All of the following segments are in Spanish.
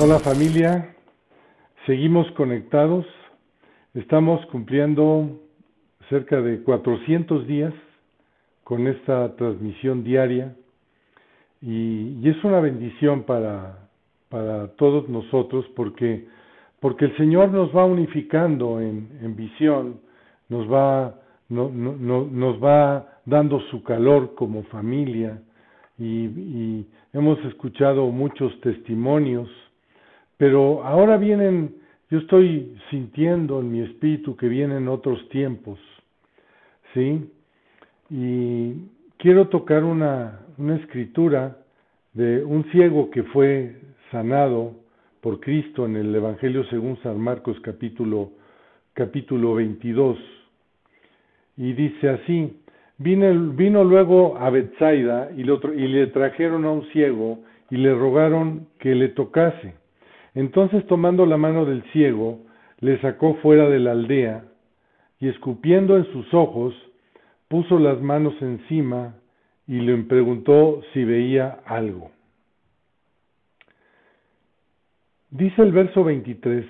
Hola familia, seguimos conectados, estamos cumpliendo cerca de 400 días con esta transmisión diaria y, es una bendición para, para todos nosotros porque, porque el Señor nos va unificando en, en visión, nos va, no, no, no, nos va dando su calor como familia y, y hemos escuchado muchos testimonios, pero ahora vienen, yo estoy sintiendo en mi espíritu que vienen otros tiempos, ¿sí? Y quiero tocar una, una escritura de un ciego que fue sanado por Cristo en el Evangelio según San Marcos capítulo, capítulo 22. Y dice así, vino, vino luego a Bethsaida y, lo, y le trajeron a un ciego y le rogaron que le tocase. Entonces tomando la mano del ciego, le sacó fuera de la aldea y escupiendo en sus ojos, puso las manos encima y le preguntó si veía algo. Dice el verso 23,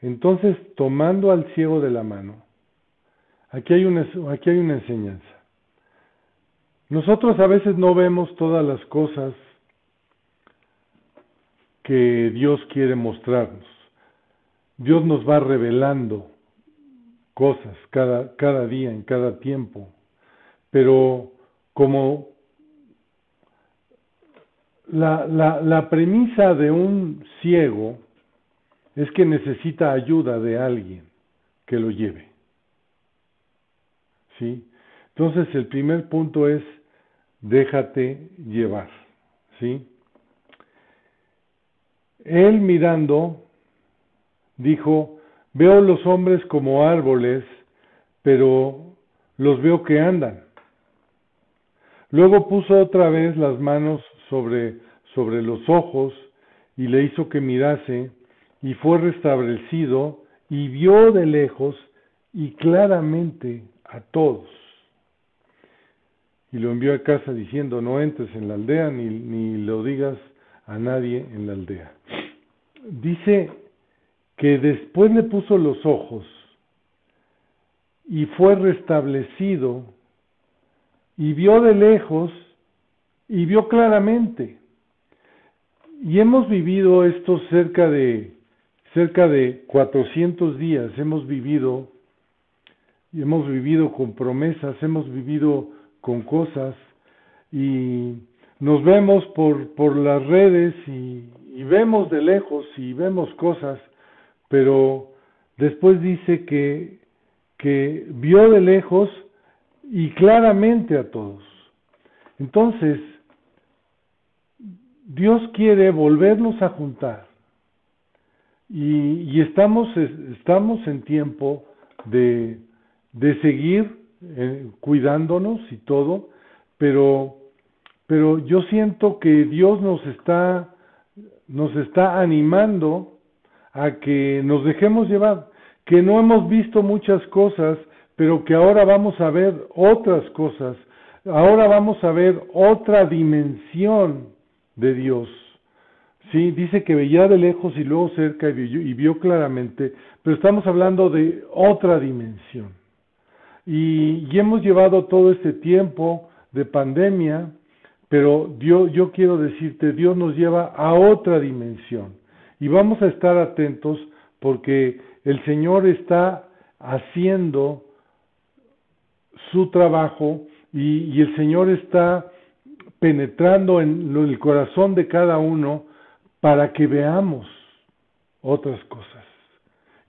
entonces tomando al ciego de la mano, aquí hay una, aquí hay una enseñanza. Nosotros a veces no vemos todas las cosas que Dios quiere mostrarnos. Dios nos va revelando cosas cada, cada día, en cada tiempo. Pero como la, la, la premisa de un ciego es que necesita ayuda de alguien que lo lleve. ¿Sí? Entonces el primer punto es déjate llevar, ¿sí? Él mirando dijo, veo los hombres como árboles, pero los veo que andan. Luego puso otra vez las manos sobre, sobre los ojos y le hizo que mirase y fue restablecido y vio de lejos y claramente a todos. Y lo envió a casa diciendo, no entres en la aldea ni, ni lo digas a nadie en la aldea. Dice que después le puso los ojos y fue restablecido y vio de lejos y vio claramente. Y hemos vivido esto cerca de cerca de 400 días, hemos vivido hemos vivido con promesas, hemos vivido con cosas y nos vemos por, por las redes y, vemos de lejos y vemos cosas, pero después dice que, que vio de lejos y claramente a todos. Entonces, Dios quiere volvernos a juntar y, y estamos, estamos en tiempo de, de seguir eh, cuidándonos y todo, pero, pero yo siento que Dios nos está, nos está animando a que nos dejemos llevar, que no hemos visto muchas cosas, pero que ahora vamos a ver otras cosas, ahora vamos a ver otra dimensión de Dios. Sí, dice que veía de lejos y luego cerca y vio, y vio claramente, pero estamos hablando de otra dimensión. Y, y, hemos llevado todo este tiempo de pandemia, pero Dios, yo quiero decirte, Dios nos lleva a otra dimensión. Y vamos a estar atentos porque el Señor está haciendo su trabajo y, y el Señor está penetrando en el corazón de cada uno para que veamos otras cosas.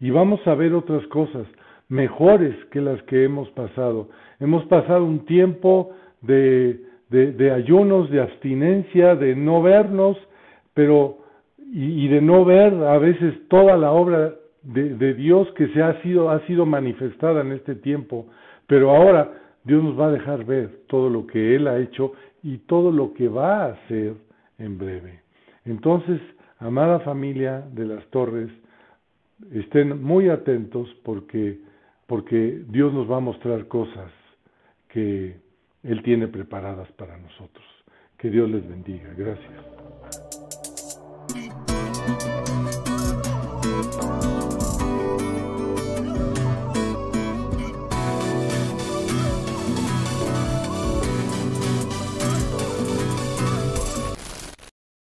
Y vamos a ver otras cosas mejores que las que hemos pasado. Hemos pasado un tiempo de, de, ayunos, de abstinencia, de no vernos, pero y, y, de no ver a veces toda la obra de, de Dios que se ha sido, ha sido manifestada en este tiempo. Pero ahora Dios nos va a dejar ver todo lo que Él ha hecho y todo lo que va a hacer en breve. Entonces, amada familia de las torres, estén muy atentos porque, porque Dios nos va a mostrar cosas que él tiene preparadas para nosotros. Que Dios les bendiga. Gracias.